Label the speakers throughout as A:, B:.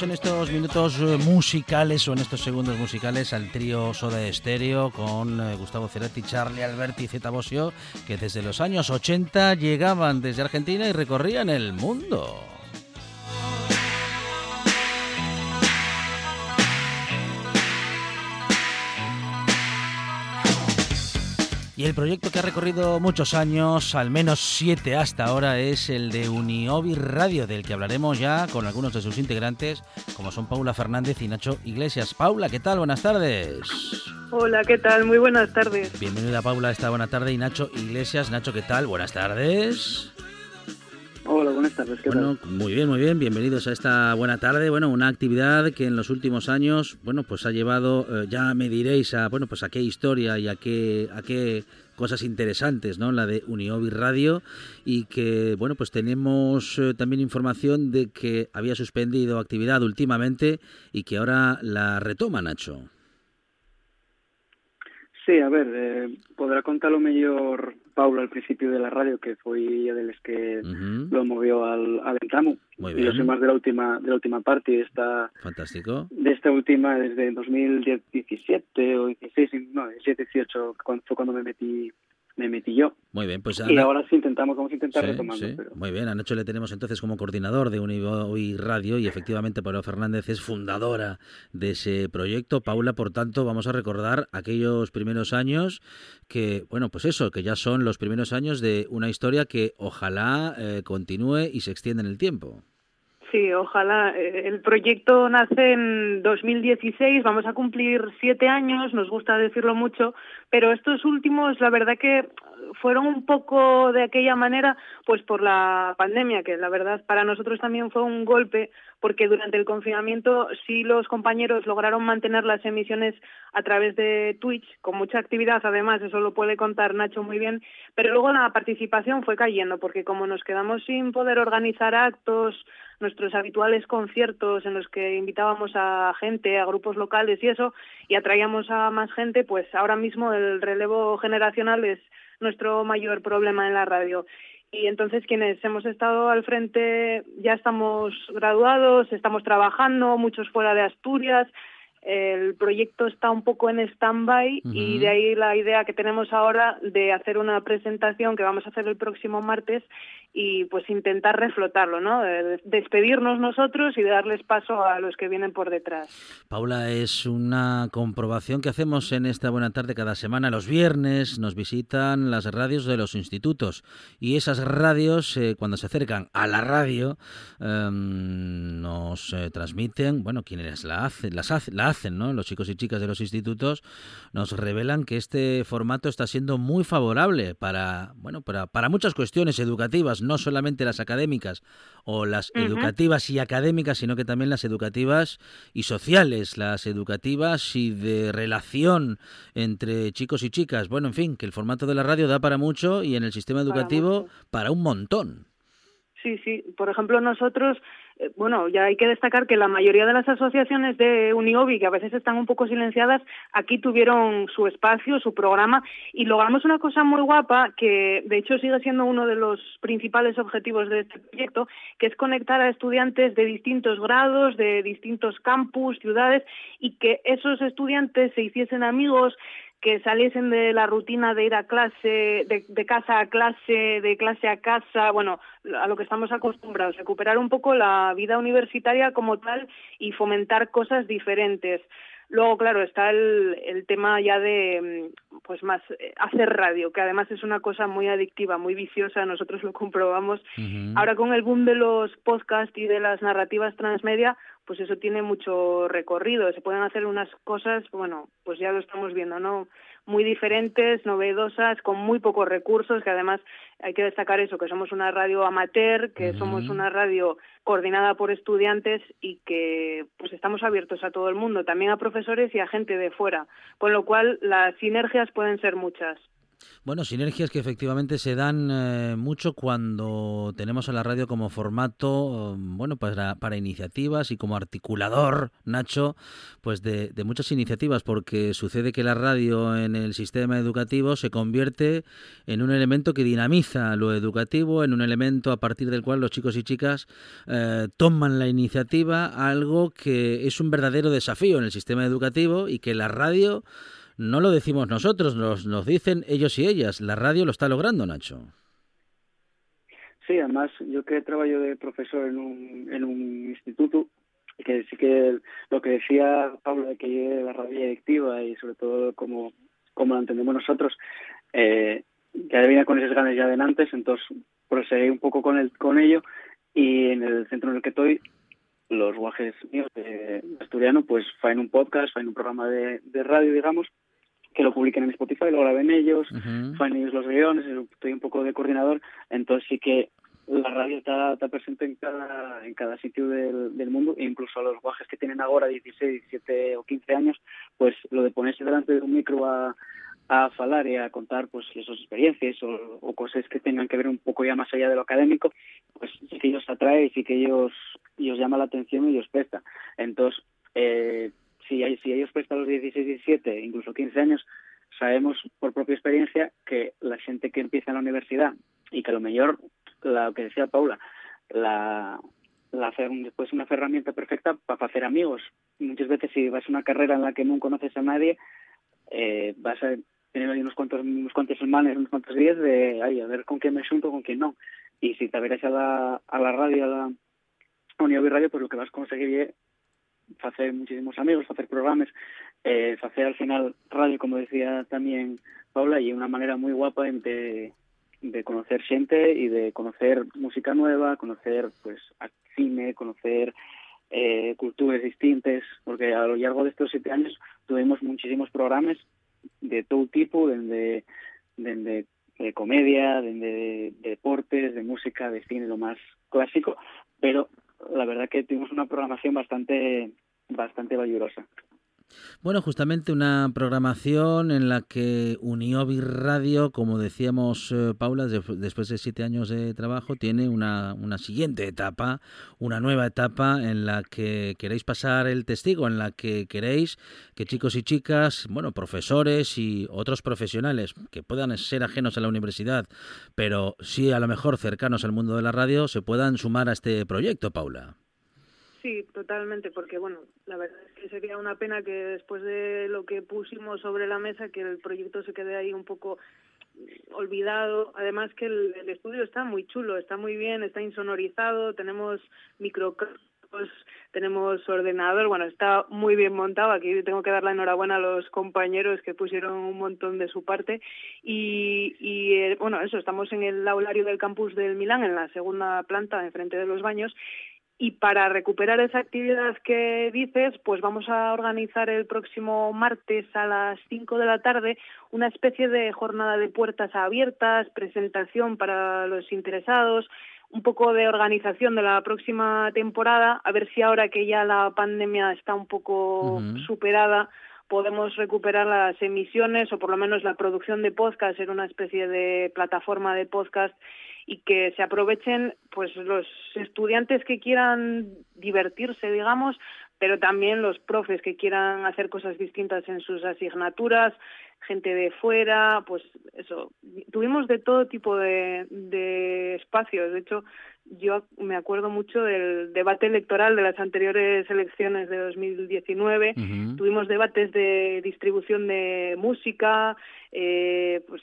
A: En estos minutos eh, musicales o en estos segundos musicales al trío Soda Estéreo con eh, Gustavo Cerati, Charlie Alberti y Zeta Bosio, que desde los años 80 llegaban desde Argentina y recorrían el mundo. Y el proyecto que ha recorrido muchos años, al menos siete hasta ahora, es el de Uniobi Radio, del que hablaremos ya con algunos de sus integrantes, como son Paula Fernández y Nacho Iglesias. Paula, ¿qué tal? Buenas tardes.
B: Hola, ¿qué tal? Muy buenas tardes.
A: Bienvenida Paula esta buena tarde y Nacho Iglesias. Nacho, ¿qué tal? Buenas tardes.
C: Hola, buenas tardes. ¿qué
A: bueno, muy bien, muy bien. Bienvenidos a esta buena tarde. Bueno, una actividad que en los últimos años, bueno, pues ha llevado, eh, ya me diréis a, bueno, pues a qué historia y a qué, a qué cosas interesantes, ¿no? La de Uniobi Radio y que, bueno, pues tenemos eh, también información de que había suspendido actividad últimamente y que ahora la retoma, Nacho.
C: Sí, a ver, eh, podrá contarlo mejor Paula al principio de la radio, que fue ella de los que lo movió al, al entramo.
A: Muy bien.
C: Yo soy más de la última de la última parte de esta
A: Fantástico.
C: de esta última desde 2017 o 16, no, 17, 18 cuando, fue cuando me metí me metí yo.
A: Muy bien, pues
C: Y ahora sí intentamos, vamos a intentar retomando.
A: Muy bien, a Nacho le tenemos entonces como coordinador de Univoy Radio y efectivamente Paula Fernández es fundadora de ese proyecto. Paula, por tanto, vamos a recordar aquellos primeros años que, bueno, pues eso, que ya son los primeros años de una historia que ojalá eh, continúe y se extienda en el tiempo.
B: Sí, ojalá. Eh, el proyecto nace en 2016, vamos a cumplir siete años, nos gusta decirlo mucho, pero estos últimos, la verdad que fueron un poco de aquella manera, pues por la pandemia, que la verdad para nosotros también fue un golpe, porque durante el confinamiento sí los compañeros lograron mantener las emisiones a través de Twitch, con mucha actividad, además, eso lo puede contar Nacho muy bien, pero luego la participación fue cayendo, porque como nos quedamos sin poder organizar actos, nuestros habituales conciertos en los que invitábamos a gente, a grupos locales y eso, y atraíamos a más gente, pues ahora mismo el relevo generacional es nuestro mayor problema en la radio. Y entonces quienes hemos estado al frente ya estamos graduados, estamos trabajando, muchos fuera de Asturias, el proyecto está un poco en stand-by y de ahí la idea que tenemos ahora de hacer una presentación que vamos a hacer el próximo martes y pues intentar reflotarlo, ¿no? despedirnos nosotros y darles paso a los que vienen por detrás.
A: Paula, es una comprobación que hacemos en esta buena tarde cada semana. Los viernes nos visitan las radios de los institutos y esas radios, eh, cuando se acercan a la radio, em, nos eh, transmiten, bueno, quienes la hacen, las hace, hacen ¿no? los chicos y chicas de los institutos, nos revelan que este formato está siendo muy favorable para, bueno, para, para muchas cuestiones educativas, no solamente las académicas o las educativas y académicas, sino que también las educativas y sociales, las educativas y de relación entre chicos y chicas. Bueno, en fin, que el formato de la radio da para mucho y en el sistema educativo para un montón.
B: Sí, sí. Por ejemplo, nosotros, eh, bueno, ya hay que destacar que la mayoría de las asociaciones de Uniobi, que a veces están un poco silenciadas, aquí tuvieron su espacio, su programa, y logramos una cosa muy guapa, que de hecho sigue siendo uno de los principales objetivos de este proyecto, que es conectar a estudiantes de distintos grados, de distintos campus, ciudades, y que esos estudiantes se hiciesen amigos, que saliesen de la rutina de ir a clase, de, casa a clase, de clase a casa, bueno, a lo que estamos acostumbrados, recuperar un poco la vida universitaria como tal y fomentar cosas diferentes. Luego, claro, está el, el tema ya de, mm, pues más, eh, hacer radio, que además es una cosa muy adictiva, muy viciosa, nosotros lo comprobamos. Ahora con el boom de los podcasts y de las narrativas transmedia, pues eso tiene mucho recorrido, se pueden hacer unas cosas, bueno, pues ya lo estamos viendo, ¿no? Muy diferentes, novedosas, con muy pocos recursos, que además hay que destacar eso, que somos una radio amateur, que somos una radio coordinada por estudiantes y que pues estamos abiertos a todo el mundo, también a profesores y a gente de fuera, con lo cual las sinergias pueden ser muchas.
A: Bueno, sinergias que efectivamente se dan eh, mucho cuando tenemos a la radio como formato, mm, bueno, para, para iniciativas y como articulador, Nacho, pues de, de, muchas iniciativas, porque sucede que la radio en el sistema educativo se convierte en un elemento que dinamiza lo educativo, en un elemento a partir del cual los chicos y chicas eh, toman la iniciativa, algo que es un verdadero desafío en el sistema educativo y que la radio no lo decimos nosotros, nos, nos dicen ellos y ellas. La radio lo está logrando, Nacho.
C: Sí, además, yo que trabajo de profesor en un, en un instituto, que sí que lo que decía Pablo de que la radio directiva y sobre todo como, como lo entendemos nosotros, eh, ya venía con esos ganas ya de antes, entonces proseguí un poco con, el, con ello y en el centro en el que estoy los guajes míos de asturiano pues faen un podcast, faen un programa de, de radio, digamos, que lo publiquen en Spotify, lo graben ellos, uh ellos los guiones, estoy un poco de coordinador, entonces sí que la radio está, está presente en cada en cada sitio del, del mundo e incluso a los guajes que tienen ahora 16, 17 o 15 años, pues lo de ponerse delante de un micro a, a falar y a contar pues esas experiencias o, o, cosas que tengan que ver un poco ya más allá de lo académico, pues sí que ellos atrae sí que ellos, ellos llama la atención y ellos presta. Entonces, eh, si, si ellos prestan los 16, 17, incluso 15 años, sabemos por propia experiencia que la gente que empieza en la universidad y que a lo mejor, lo que decía Paula, la, la después una herramienta perfecta para hacer amigos. Muchas veces si vas a una carrera en la que no conoces a nadie, eh, vas a tener ahí unos cuantos, unos cuantos semanas, unos cuantos días de, ay, a ver con quién me junto, con quién no. Y si te verás a la, a la radio, a la Unión Radio, pues lo que vas a conseguir es hacer muchísimos amigos, hacer programas, eh, hacer al final radio, como decía también Paula, y una manera muy guapa de, de conocer gente y de conocer música nueva, conocer pues cine, conocer eh, culturas distintas, porque a lo largo de estos siete años tuvimos muchísimos programas de todo tipo, desde, de comedia, de, de, deportes, de música, de cine, lo más clásico, pero la verdad que tuvimos una programación bastante bastante valiosa.
A: Bueno, justamente una programación en la que Uniobi Radio, como decíamos eh, Paula, después de siete años de trabajo, tiene una, una siguiente etapa, una nueva etapa en la que queréis pasar el testigo, en la que queréis que chicos y chicas, bueno, profesores y otros profesionales que puedan ser ajenos a la universidad, pero sí a lo mejor cercanos al mundo de la radio, se puedan sumar a este proyecto, Paula.
B: Sí, totalmente, porque bueno, la verdad es que sería una pena que después de lo que pusimos sobre la mesa, que el proyecto se quede ahí un poco olvidado. Además que el, estudio está muy chulo, está muy bien, está insonorizado, tenemos micro tenemos ordenador, bueno, está muy bien montado. Aquí tengo que dar la enhorabuena a los compañeros que pusieron un montón de su parte. Y, y eh, bueno, eso, estamos en el aulario del campus del Milán, en la segunda planta, enfrente de los baños Y para recuperar esa actividad que dices, pues vamos a organizar el próximo martes a las 5 de la tarde una especie de jornada de puertas abiertas, presentación para los interesados, un poco de organización de la próxima temporada, a ver si ahora que ya la pandemia está un poco superada, podemos recuperar las emisiones o por lo menos la producción de podcast en una especie de plataforma de podcast y que se aprovechen pues los estudiantes que quieran divertirse, digamos, pero también los profes que quieran hacer cosas distintas en sus asignaturas, gente de fuera, pues eso. Tuvimos de todo tipo de, de espacios. De hecho, yo me acuerdo mucho del debate electoral de las anteriores elecciones de 2019. Tuvimos debates de distribución de música, eh, pues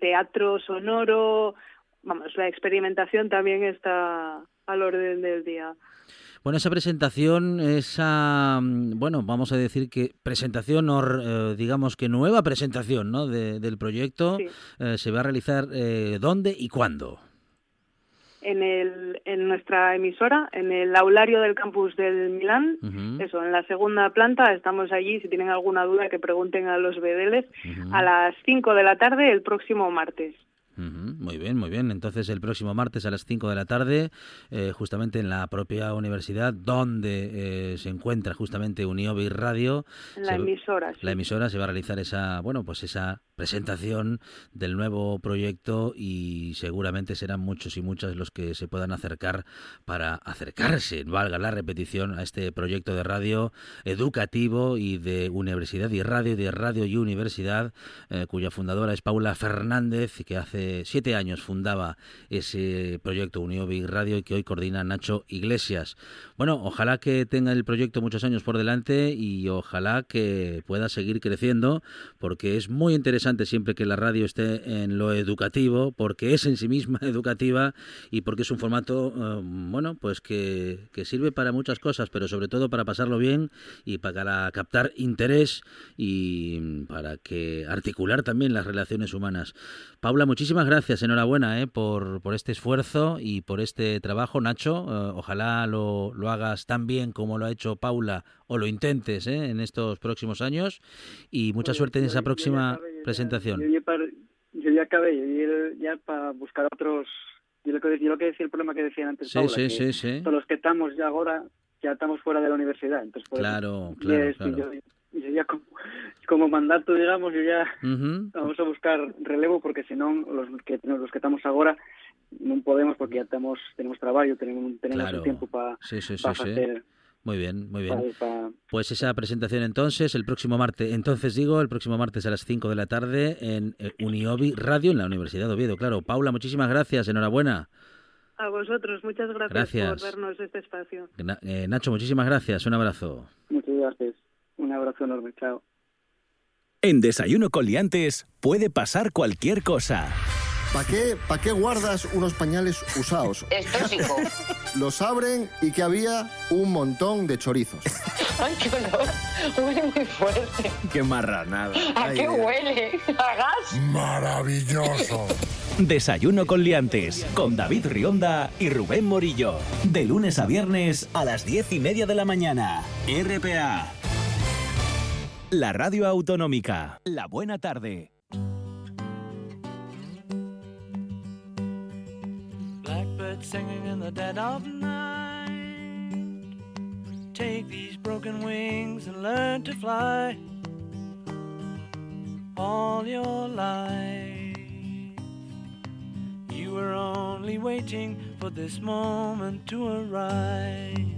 B: teatro sonoro, vamos, la experimentación también está al orden del día.
A: Bueno, esa presentación, esa, mm, bueno, vamos a decir que presentación, o eh, digamos que nueva presentación ¿no? del proyecto, eh, se va a realizar eh, dónde y cuándo.
B: En, el, en nuestra emisora, en el aulario del campus del Milán, eso, en la segunda planta, estamos allí, si tienen alguna duda que pregunten a los bedeles, a las 5 de la tarde el próximo martes.
A: Muy bien, muy bien. Entonces el próximo martes a las 5 de la tarde, eh, justamente en la propia universidad, donde eh, se encuentra justamente Uniobi Radio.
B: La emisora.
A: La emisora se va a realizar esa, bueno, pues esa presentación del nuevo proyecto y seguramente serán muchos y muchas los que se puedan acercar para acercarse, valga la repetición, a este proyecto de radio educativo y de universidad y radio, de radio y universidad, eh, cuya fundadora es Paula Fernández, que hace siete años fundaba ese proyecto Unión Big Radio y que hoy coordina Nacho Iglesias. Bueno, ojalá que tenga el proyecto muchos años por delante y ojalá que pueda seguir creciendo porque es muy interesante siempre que la radio esté en lo educativo porque es en sí misma educativa y porque es un formato, eh, bueno, pues que, que sirve para muchas cosas, pero sobre todo para pasarlo bien y para captar interés y para que articular también las relaciones humanas. Paula, muchísimas gracias, enhorabuena eh, por, por este esfuerzo y por este trabajo, Nacho. Eh, ojalá lo, lo, hagas tan bien como lo ha hecho Paula o lo intentes eh, en estos próximos años y mucha suerte en esa próxima presentación.
C: Yo, ya acabé, yo ya para buscar otros... Yo lo, que, yo lo que decía el problema que decían antes, Paula,
A: sí, sí, sí.
C: los que estamos ya ahora, ya estamos fuera de la universidad. Entonces, pues,
A: claro, claro, claro
C: yo ya como, como mandato, digamos, yo ya vamos a buscar relevo porque si no, los que los que estamos ahora no podemos porque ya tenemos tenemos trabajo, tenemos tenemos tiempo para
A: sí, sí, sí, hacer muy bien, muy bien. Pues esa presentación entonces, el próximo martes, entonces digo, el próximo martes a las 5 de la tarde en eh, Uniobi Radio en la Universidad de Oviedo. Claro, Paula, muchísimas gracias, enhorabuena.
B: A vosotros, muchas gracias, por darnos este espacio.
A: Eh, Nacho, muchísimas gracias, un abrazo.
C: Muchas gracias. Un abrazo enorme, chao.
D: En Desayuno con Liantes puede pasar cualquier cosa.
E: ¿Para qué, ¿Para qué guardas unos pañales usados?
F: Es tóxico.
E: Los abren y que había un montón de chorizos.
F: ¡Ay, qué olor! Huele muy fuerte.
A: ¡Qué marranada!
F: ¿A qué huele? ¿A gas?
E: ¡Maravilloso!
D: Desayuno con liantes, con David Rionda y Rubén Morillo. De lunes a viernes a las diez y media de la mañana. RPA. La radio autonómica. La buena tarde. Blackbird singing in the dead of night. Take these broken wings and learn to fly. All your life. You were only waiting for this moment to arise.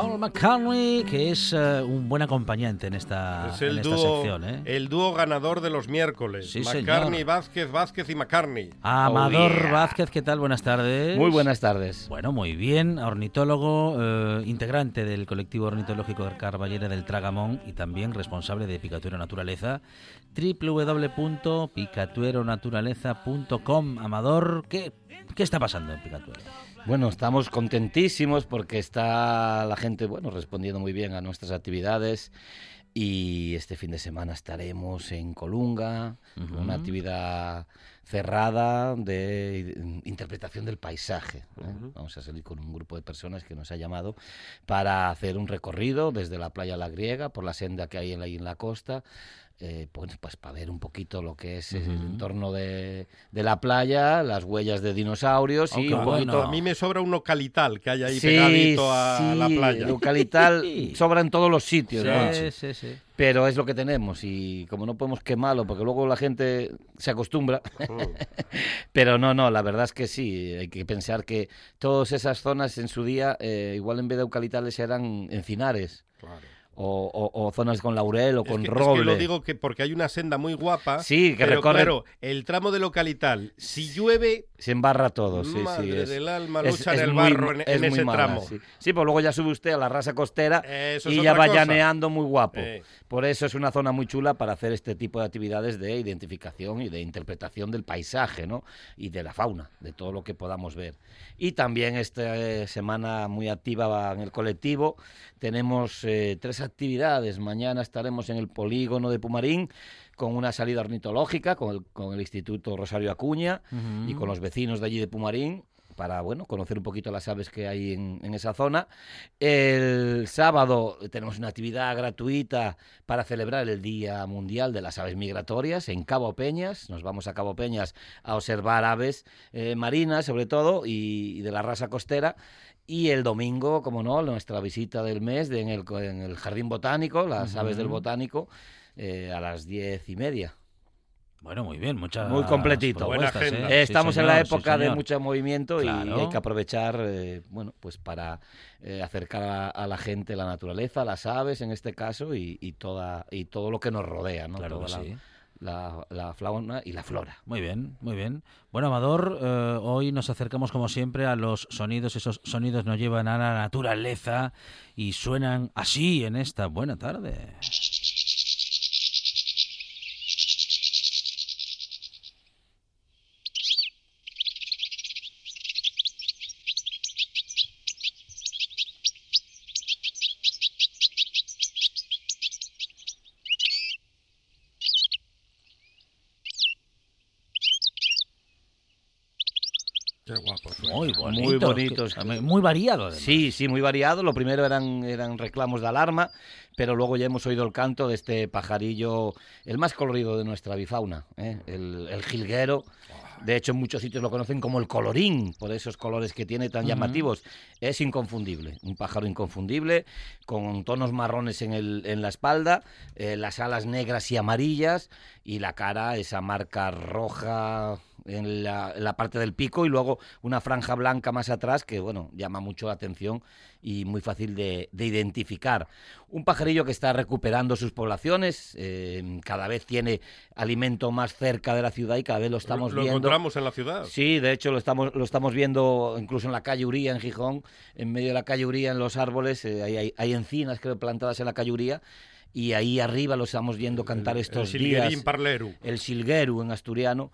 A: Paul McCartney, que es eh, un buen acompañante en esta,
G: Es el,
A: en esta
G: dúo,
A: sección. ¿eh?
G: el dúo ganador de los miércoles.
A: Sí,
G: McCartney,
A: señor.
G: Vázquez, Vázquez y McCartney.
A: Amador
H: Oh, yeah.
A: Vázquez, ¿qué tal? Buenas tardes.
H: Muy buenas tardes.
A: Bueno, muy bien. Ornitólogo, eh, integrante del colectivo ornitológico de Carballera del Tragamón y también responsable de Picatuero Naturaleza. www.picatueronaturaleza.com. Amador, ¿qué, ¿qué está pasando en Picatuero?
H: Bueno, estamos contentísimos porque está la gente, bueno, respondiendo muy bien a nuestras actividades y este fin de semana estaremos en Colunga,
A: Ujú.
H: una actividad cerrada de interpretación del paisaje. ¿eh? Vamos a salir con un grupo de personas que nos ha llamado para hacer un recorrido desde la playa La Griega por la senda que hay ahí en la costa. Eh, pues, pues para ver un poquito lo que es el entorno de, de la playa, las huellas de dinosaurios
A: Oh,
H: y un
A: bueno.
H: poquito
G: A mí me sobra un ocalital que hay ahí
H: Sí,
G: pegadito a
H: sí,
G: la playa.
A: Sí.
H: sobra en todos los sitios, ¿no?
A: Sí, sí, sí.
H: pero es lo que tenemos y como no podemos quemarlo, porque luego la gente se acostumbra,
G: Mm.
H: pero no, no, la verdad es que sí, hay que pensar que todas esas zonas en su día, eh, igual en vez de eucalitales eran encinares.
G: Claro.
H: O, o- o zonas con laurel o
G: Es
H: con
G: es
H: roble.
G: que lo digo que porque hay una senda muy guapa.
H: Sí, que
G: pero
H: recorre-
G: claro, el tramo del localital, si llueve,
H: Se embarra todo, sí, sí.
G: Madre
H: es-
G: del alma,
H: es-
G: lucha en
H: es
G: el
H: muy-
G: barro en,
H: es
G: en ese
H: mala,
G: tramo.
H: Sí. sí, pues luego ya sube usted a la rasa costera
G: es
H: y ya va
G: cosa.
H: llaneando muy guapo.
G: Eh.
H: Por eso es una zona muy chula para hacer este tipo de actividades de identificación y de interpretación del paisaje, ¿no? Y de la fauna, de todo lo que podamos ver. Y también esta eh, semana muy activa en el colectivo tenemos eh, tres actividades. Mañana estaremos en el polígono de Pumarín con una salida ornitológica con el, con el Instituto Rosario Acuña y con los vecinos de allí de Pumarín para bueno conocer un poquito las aves que hay en, en esa zona. El sábado tenemos una actividad gratuita para celebrar el Día Mundial de las Aves Migratorias en Cabo Peñas. Nos vamos a Cabo Peñas a observar aves eh, marinas, sobre todo, y, y de la raza costera. Y el domingo, como no, nuestra visita del mes de- en, el, en el Jardín Botánico, las aves del Botánico, eh, a las diez y media.
A: Bueno, muy bien, muchas
H: Muy completito.
G: Buena
A: propuestas,
G: agenda.
A: ¿eh?
H: Eh,
A: Sí,
H: Estamos en la
A: sí,
H: época de mucho movimiento y hay que aprovechar, eh, bueno, pues para eh, acercar a, a la gente la naturaleza, las aves en este caso y, y toda y todo lo que nos rodea, ¿no?
A: Claro
H: Toda
A: que
H: la,
A: sí.
H: La, fauna y la flora.
A: Muy bien, muy bien. Bueno, Amador, eh, hoy nos acercamos como siempre a los sonidos. Esos sonidos nos llevan a la naturaleza y suenan así en esta buena tarde.
G: Qué guapo suena.
A: Muy bonito.
H: Muy bonitos.
A: Muy variado. además.
H: Sí, sí, muy variado. Lo primero eran, eran reclamos de alarma, pero luego ya hemos oído el canto de este pajarillo, el más colorido de nuestra bifauna, ¿eh? el, el jilguero. De hecho, en muchos sitios lo conocen como el colorín, por esos colores que tiene tan llamativos. Es inconfundible, un pájaro inconfundible, con tonos marrones en, el, en la espalda, eh, las alas negras y amarillas, y la cara, esa marca roja en la, en la parte del pico, y luego una franja blanca más atrás, que bueno, llama mucho la atención y muy fácil de, de identificar. Un pajarillo que está recuperando sus poblaciones, eh, cada vez tiene alimento más cerca de la ciudad y cada vez lo estamos
G: lo, lo
H: viendo.
G: encontramos en la ciudad.
H: Sí, de hecho lo estamos, lo estamos viendo incluso en la calle Uría, en Gijón, en medio de la calle Uría, en los árboles, eh, hay, hay- hay encinas creo plantadas en la calle Uría, y ahí arriba lo estamos viendo cantar estos
G: el
H: días.
G: Silguerín Parleru.
H: El silgueru en asturiano.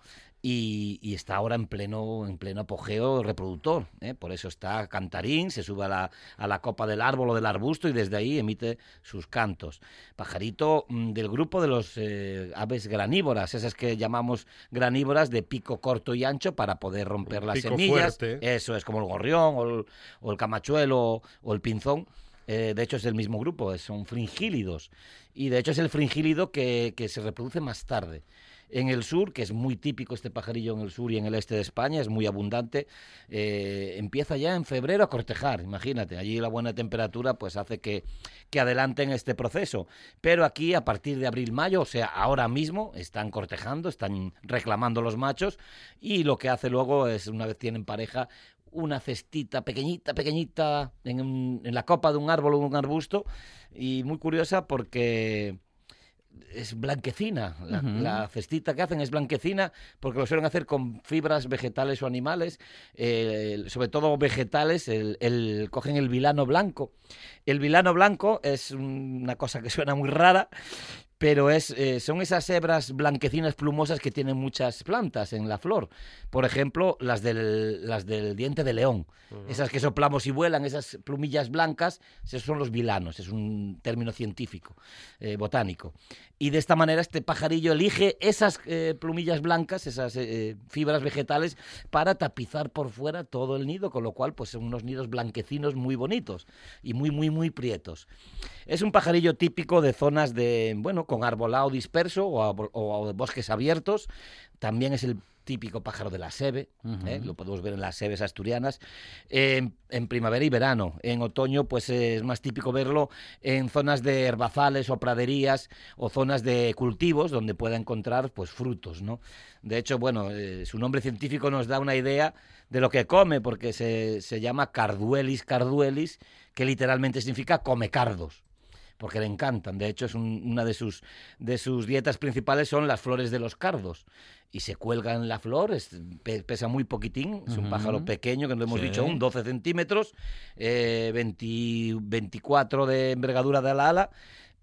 H: Y, y está ahora en pleno, en pleno apogeo reproductor. ¿eh? Por eso está cantarín, se sube a la, a la copa del árbol o del arbusto y desde ahí emite sus cantos. Pajarito mm, del grupo de los eh, aves granívoras, esas que llamamos granívoras de pico corto y ancho para poder romper las
G: pico
H: semillas.
G: fuerte.
H: Eso es como el gorrión o el, o el camachuelo o el pinzón. Eh, de hecho es del mismo grupo, es- son fringílidos. Y de hecho es el fringílido que, que se reproduce más tarde. En el sur, que es muy típico este pajarillo en el sur y en el este de España, es muy abundante, eh, empieza ya en febrero a cortejar, imagínate, allí la buena temperatura pues hace que, que adelanten este proceso. Pero aquí a partir de abril-mayo, o sea, ahora mismo están cortejando, están reclamando los machos y lo que hace luego es, una vez tienen pareja, una cestita pequeñita, pequeñita en, en la copa de un árbol o un arbusto y muy curiosa porque es blanquecina. La, cestita que hacen es blanquecina porque lo suelen hacer con fibras vegetales o animales, eh, sobre todo vegetales. El, el- cogen el vilano blanco. El vilano blanco es una cosa que suena muy rara, pero es, eh, son esas hebras blanquecinas plumosas que tienen muchas plantas en la flor. Por ejemplo, las del, las del diente de león. Esas que soplamos y vuelan, esas plumillas blancas, esos son los vilanos, es un término científico, eh, botánico. Y de esta manera este pajarillo elige esas eh, plumillas blancas, esas fibras vegetales, para tapizar por fuera todo el nido, con lo cual pues son unos nidos blanquecinos muy bonitos y muy, muy, muy prietos. Es un pajarillo típico de zonas de, bueno, con arbolado disperso o, arbol- o de bosques abiertos. También es el típico pájaro de la sebe, ¿eh? lo podemos ver en las sebes asturianas, en, en primavera y verano. En otoño, pues es más típico verlo en zonas de herbazales o praderías o zonas de cultivos donde pueda encontrar pues frutos, ¿no? De hecho, bueno, eh, su nombre científico nos da una idea de lo que come, porque se, se llama Carduelis carduelis, que literalmente significa come cardos porque le encantan. De hecho, es un- una de sus, de sus dietas principales son las flores de los cardos. Y se cuelga en la flor, es- pe- pesa muy poquitín, es un pájaro pequeño, que no hemos
A: Sí.
H: dicho aún, 12 centímetros, eh, 20 24 de envergadura de la ala,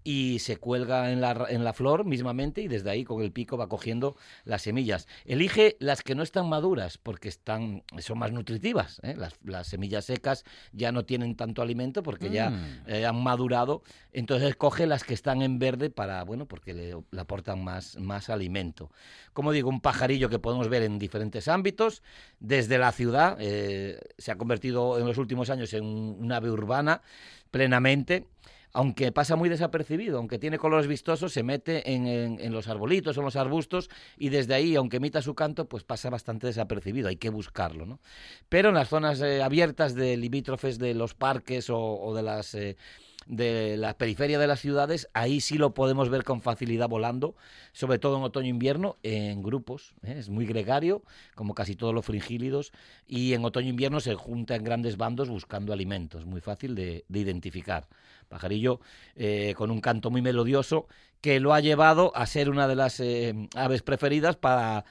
H: y se cuelga en la, en la flor mismamente y desde ahí con el pico va cogiendo las semillas. Elige las que no están maduras porque están, son más nutritivas. ¿eh? Las, las semillas secas ya no tienen tanto alimento porque ya
A: Mm.
H: eh, han madurado, entonces coge las que están en verde para, bueno, porque le, le aportan más, más alimento. Como digo, un pajarillo que podemos ver en diferentes ámbitos, desde la ciudad, eh, se ha convertido en los últimos años en un, un ave urbana plenamente, aunque pasa muy desapercibido, aunque tiene colores vistosos, se mete en, los arbolitos en los arbustos y desde ahí, aunque emita su canto, pues pasa bastante desapercibido, hay que buscarlo, ¿no? Pero en las zonas eh, abiertas de limítrofes de los parques o, o de las... eh, de la periferia de las ciudades, ahí sí lo podemos ver con facilidad volando, sobre todo en otoño e invierno, en grupos. ¿eh? Es muy gregario, como casi todos los fringílidos, y en otoño e invierno se junta en grandes bandos buscando alimentos, muy fácil de, de identificar. Pajarillo eh, con un canto muy melodioso que lo ha llevado a ser una de las eh, aves preferidas para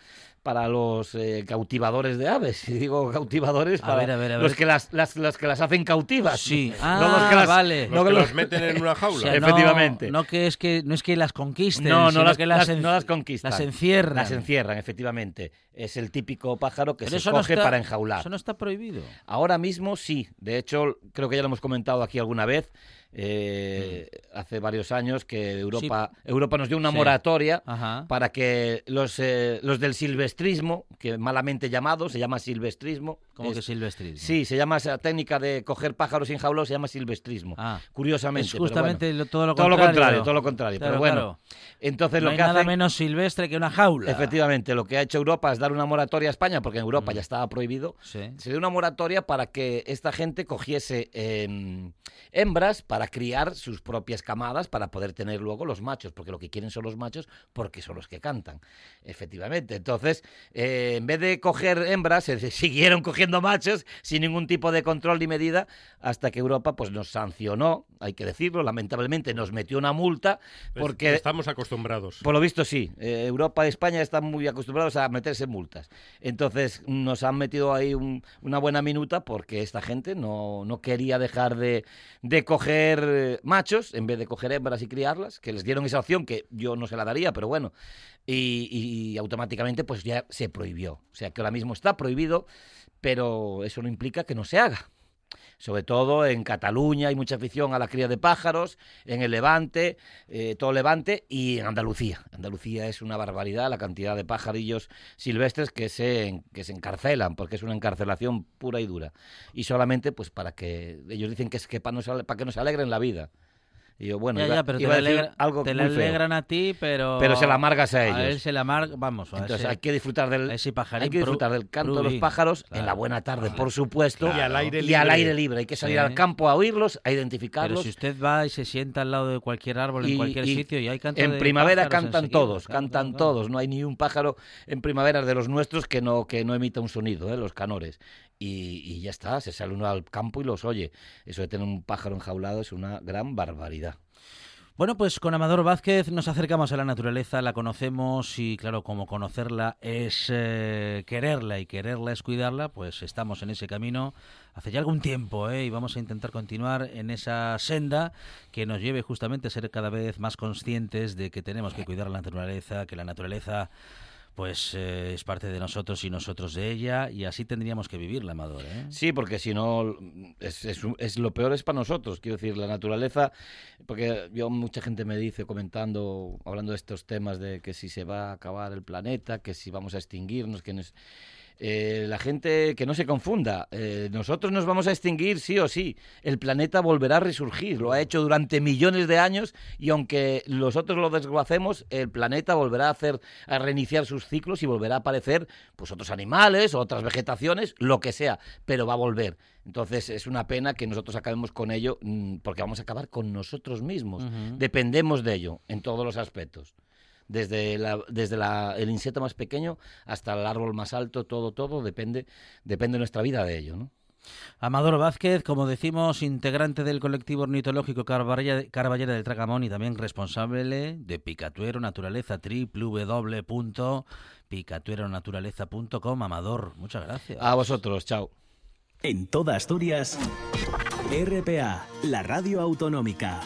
H: para los eh, cautivadores de aves. Y digo cautivadores
A: A
H: para
A: ver, a ver, a
H: los que las, las, que las hacen cautivas.
A: Sí.
H: No
A: Ah,
H: los que las-
A: vale.
G: Los
H: no
G: que
H: los-
G: los meten en una
A: O
G: jaula.
A: sea, no-
H: Efectivamente.
A: No, que es que no es que las conquisten,
H: No, no
A: sino
H: las,
A: que
H: las-
A: en-
H: no las conquistan.
A: Las encierran.
H: Las encierran, efectivamente. Es el típico pájaro que
A: Pero
H: se
A: no
H: coge
A: está-
H: para enjaular.
A: Eso no está prohibido.
H: Ahora mismo sí. De hecho, creo que ya lo hemos comentado aquí alguna vez. Eh, Hace varios años que Europa, Europa nos dio una
A: Sí.
H: moratoria
A: Ajá.
H: para que los, eh, los del silvestrismo, que malamente llamado, se llama silvestrismo.
A: Como
H: es-
A: que silvestrismo.
H: Sí, se llama esa técnica de coger pájaros sin jaula, se llama silvestrismo.
A: Ah.
H: Curiosamente.
A: Es
H: pero bueno.
A: justamente lo- todo lo
H: todo lo
A: contrario.
H: todo lo contrario.
A: Claro,
H: pero bueno,
A: claro.
H: entonces
A: No
H: lo
A: hay
H: que
A: nada
H: hacen-
A: menos silvestre que una jaula.
H: Efectivamente, lo que ha hecho Europa es dar una moratoria a España, porque en Europa
A: Mm.
H: ya estaba prohibido.
A: Sí.
H: Se dio una moratoria para que esta gente cogiese em, hembras para criar sus propias camadas para poder tener luego los machos, porque lo que quieren son los machos porque son los que cantan. Efectivamente. Entonces, eh, en vez de coger hembras, se siguieron cogiendo machos sin ningún tipo de control ni medida hasta que Europa pues nos sancionó, hay que decirlo, lamentablemente nos metió una multa porque
G: Estamos acostumbrados.
H: por lo visto sí. Eh, Europa y España están muy acostumbrados a meterse en multas. Entonces nos han metido ahí un- una buena minuta porque esta gente no, no quería dejar de, de coger eh, machos en vez de coger hembras y criarlas, que les dieron esa opción que yo no se la daría, pero bueno. Y, y automáticamente pues ya se prohibió. O sea que ahora mismo está prohibido, pero eso no implica que no se haga sobre todo en Cataluña hay mucha afición a la cría de pájaros, en el Levante, eh, todo Levante y en Andalucía. Andalucía es una barbaridad la cantidad de pajarillos silvestres que se, que se encarcelan, porque es una encarcelación pura y dura. Y solamente pues para que, ellos dicen que es que para, nos para que nos alegren la vida. Y yo, bueno,
A: ya,
H: iba,
A: ya, pero te,
H: iba a decir
A: alegra-
H: algo
A: te
H: muy
A: le
H: feo.
A: alegran a ti, pero...
H: Pero se la amargas a
A: A
H: ellos.
A: él se la amarga, vamos. a
H: Entonces
A: ese-
H: hay que disfrutar del,
A: a ese pajarín
H: hay que disfrutar del canto de los pájaros en la buena tarde, por supuesto,
G: Y al aire
H: y al
G: libre.
H: aire libre. Hay que salir
A: Sí.
H: al campo a oírlos, a
A: Pero
H: identificarlos.
A: si usted va y se sienta al lado de cualquier árbol en
H: Y-
A: cualquier
H: y
A: sitio y hay canto
H: en
A: de
H: primavera cantan todos, cantan todos. No hay ni un pájaro en primavera de los nuestros que no, que no emita un sonido, ¿eh? los canores. Y, ya está, se sale uno al campo y los oye. Eso de tener un pájaro enjaulado es una gran barbaridad.
A: Bueno, pues con Amador Vázquez nos acercamos a la naturaleza, la conocemos y claro, como conocerla es eh, quererla y quererla es cuidarla, pues estamos en ese camino hace ya algún tiempo ¿eh? y vamos a intentar continuar en esa senda que nos lleve justamente a ser cada vez más conscientes de que tenemos que cuidar la naturaleza, que la naturaleza pues eh, es parte de nosotros y nosotros de ella y así tendríamos que vivirla, Amador. ¿eh?
H: Sí, porque si no, es, es, es, lo peor es para nosotros. Quiero decir, la naturaleza, porque yo mucha gente me dice comentando, hablando de estos temas de que si se va a acabar el planeta, que si vamos a extinguirnos, que nos... Eh, la gente que no se confunda, eh, nosotros nos vamos a extinguir sí o sí, el planeta volverá a resurgir, lo ha hecho durante millones de años y aunque nosotros lo desguacemos, el planeta volverá a hacer a reiniciar sus ciclos y volverá a aparecer pues otros animales, otras vegetaciones, lo que sea, pero va a volver. Entonces es una pena que nosotros acabemos con ello mm, porque vamos a acabar con nosotros mismos. Uh -huh. Dependemos de ello en todos los aspectos desde, la, desde la, el insecto más pequeño hasta el árbol más alto, todo, todo, depende, depende de nuestra vida de ello, ¿no?
A: Amador Vázquez, como decimos, integrante del colectivo ornitológico Carballera del Tragamón y también responsable de Picatuero Naturaleza, www.picatueronaturaleza.com. Amador, muchas gracias.
H: A vosotros, chao.
D: En toda Asturias, RPA, la radio autonómica.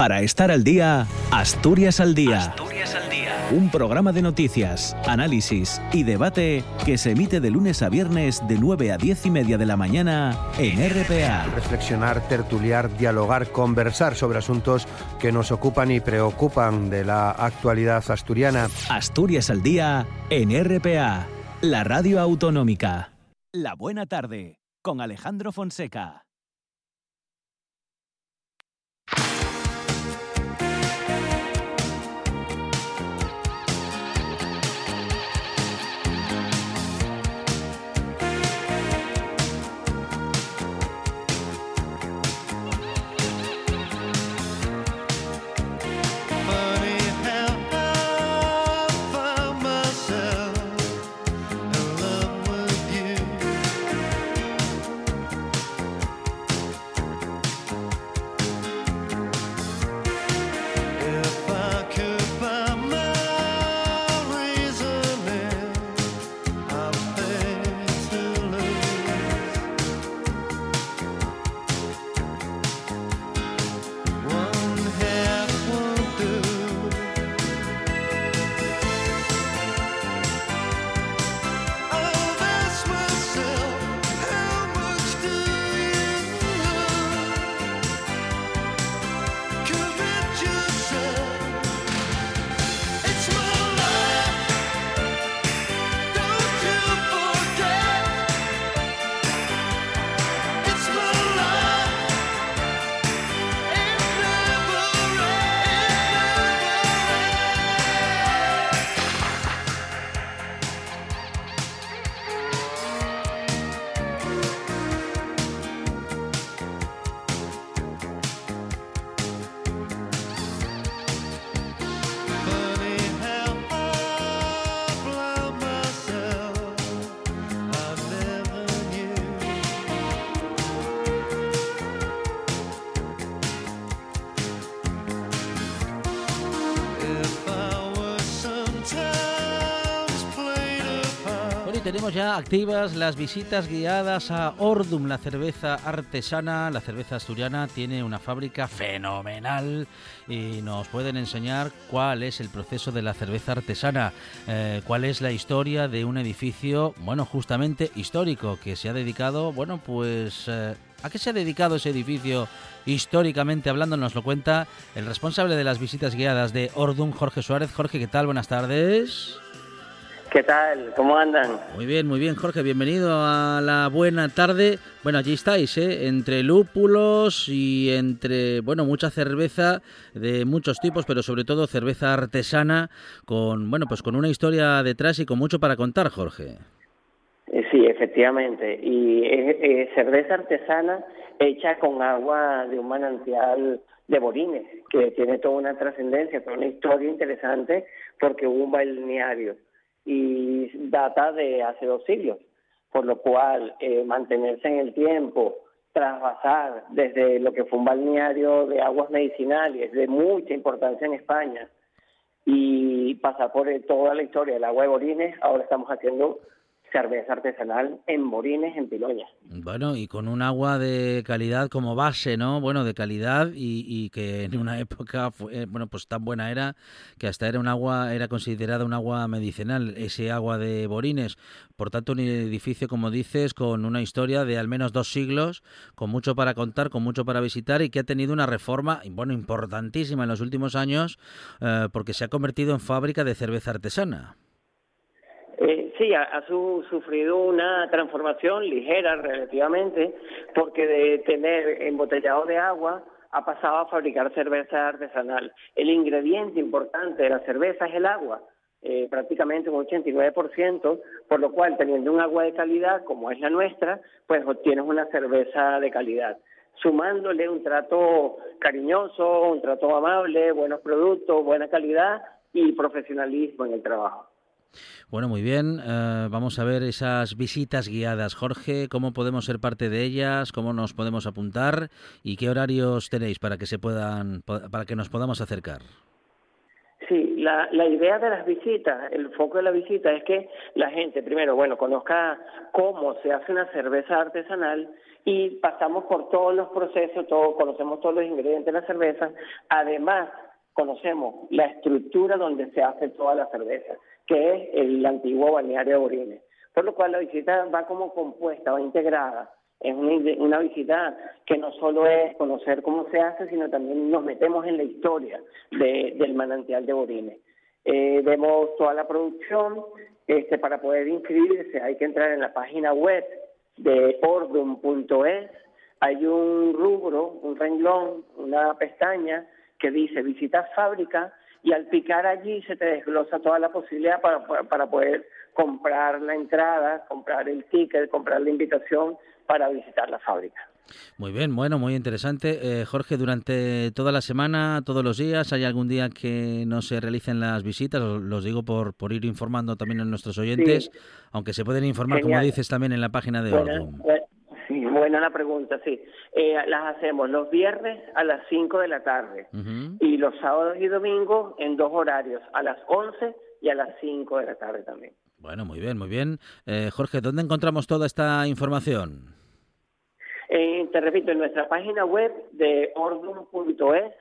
D: Para estar al día, Asturias al día.
I: Asturias al día.
D: Un programa de noticias, análisis y debate que se emite de lunes a viernes de 9 a 10 y media de la mañana en RPA.
J: Reflexionar, tertuliar, dialogar, conversar sobre asuntos que nos ocupan y preocupan de la actualidad asturiana.
D: Asturias al día en RPA, la radio autonómica. La buena tarde con Alejandro Fonseca.
A: Ya activas las visitas guiadas a Ordum, la cerveza artesana, la cerveza asturiana tiene una fábrica fenomenal y nos pueden enseñar cuál es el proceso de la cerveza artesana, eh, cuál es la historia de un edificio, bueno, justamente histórico, que se ha dedicado, bueno, pues... Eh, ¿A qué se ha dedicado ese edificio históricamente hablando? Nos lo cuenta el responsable de las visitas guiadas de Ordum, Jorge Suárez. Jorge, ¿qué tal? Buenas tardes.
K: ¿Qué tal? ¿Cómo andan?
A: Muy bien, muy bien, Jorge. Bienvenido a la buena tarde. Bueno, allí estáis, ¿eh? Entre lúpulos y entre, bueno, mucha cerveza de muchos tipos, pero sobre todo cerveza artesana con, bueno, pues con una historia detrás y con mucho para contar, Jorge.
K: Sí, efectivamente. Y es, es cerveza artesana hecha con agua de un manantial de Borines, que tiene toda una trascendencia, toda una historia interesante, porque hubo un balneario y data de hace dos siglos. por lo cual eh, mantenerse en el tiempo, trasvasar desde lo que fue un balneario de aguas medicinales de mucha importancia en España y pasar por toda la historia del agua de Borines, ahora estamos haciendo cerveza artesanal en Borines, en Piloña.
A: Bueno, y con un agua de calidad como base, ¿no? Bueno, de calidad y, y que en una época, fue, bueno, pues tan buena era que hasta era un agua, era considerada un agua medicinal, ese agua de Borines. Por tanto, un edificio, como dices, con una historia de al menos dos siglos, con mucho para contar, con mucho para visitar y que ha tenido una reforma, bueno, importantísima en los últimos años, eh, porque se ha convertido en fábrica de cerveza artesana.
K: Sí, ha, ha su- sufrido una transformación ligera relativamente, porque de tener embotellado de agua ha pasado a fabricar cerveza artesanal. El ingrediente importante de la cerveza es el agua, eh, prácticamente un 89%, por lo cual teniendo un agua de calidad como es la nuestra, pues obtienes una cerveza de calidad. Sumándole un trato cariñoso, un trato amable, buenos productos, buena calidad y profesionalismo en el trabajo.
A: Bueno, muy bien. eh, vamos a ver esas visitas guiadas. Jorge, ¿cómo podemos ser parte de ellas? ¿Cómo nos podemos apuntar? ¿Y qué horarios tenéis para que se puedan, para que nos podamos acercar?
K: Sí, la, idea de las visitas, el foco de la visita es que la gente, primero, bueno, conozca cómo se hace una cerveza artesanal y pasamos por todos los procesos, todo, conocemos todos los ingredientes de la cerveza. Además, conocemos la estructura donde se hace toda la cerveza, que es el antiguo balneario de Borines. Por lo cual la visita va como compuesta, va integrada. Es una, una visita que no solo es conocer cómo se hace, sino también nos metemos en la historia de- del manantial de Borines. Eh, vemos toda la producción. Este, para poder inscribirse hay que entrar en la página web de ordum.es. Hay un rubro, un renglón, una pestaña que dice visita fábrica y al picar allí se te desglosa toda la posibilidad para, para, para poder comprar la entrada, comprar el ticket, comprar la invitación para visitar la fábrica.
A: Muy bien, bueno, muy interesante. Eh, Jorge, durante toda la semana, todos los días, ¿hay algún día que no se realicen las visitas? Os- Los digo por, por ir informando también a nuestros oyentes, aunque se pueden informar, como dices, también en la página de Ordum.
K: Buena la pregunta, sí. Eh, las hacemos los viernes a las 5 de la tarde y los sábados y domingos en dos horarios, a las 11 y a las 5 de la tarde también.
A: Bueno, muy bien, muy bien. Eh, Jorge, ¿dónde encontramos toda esta información?
K: Eh, te repito, en nuestra página web de ordum.es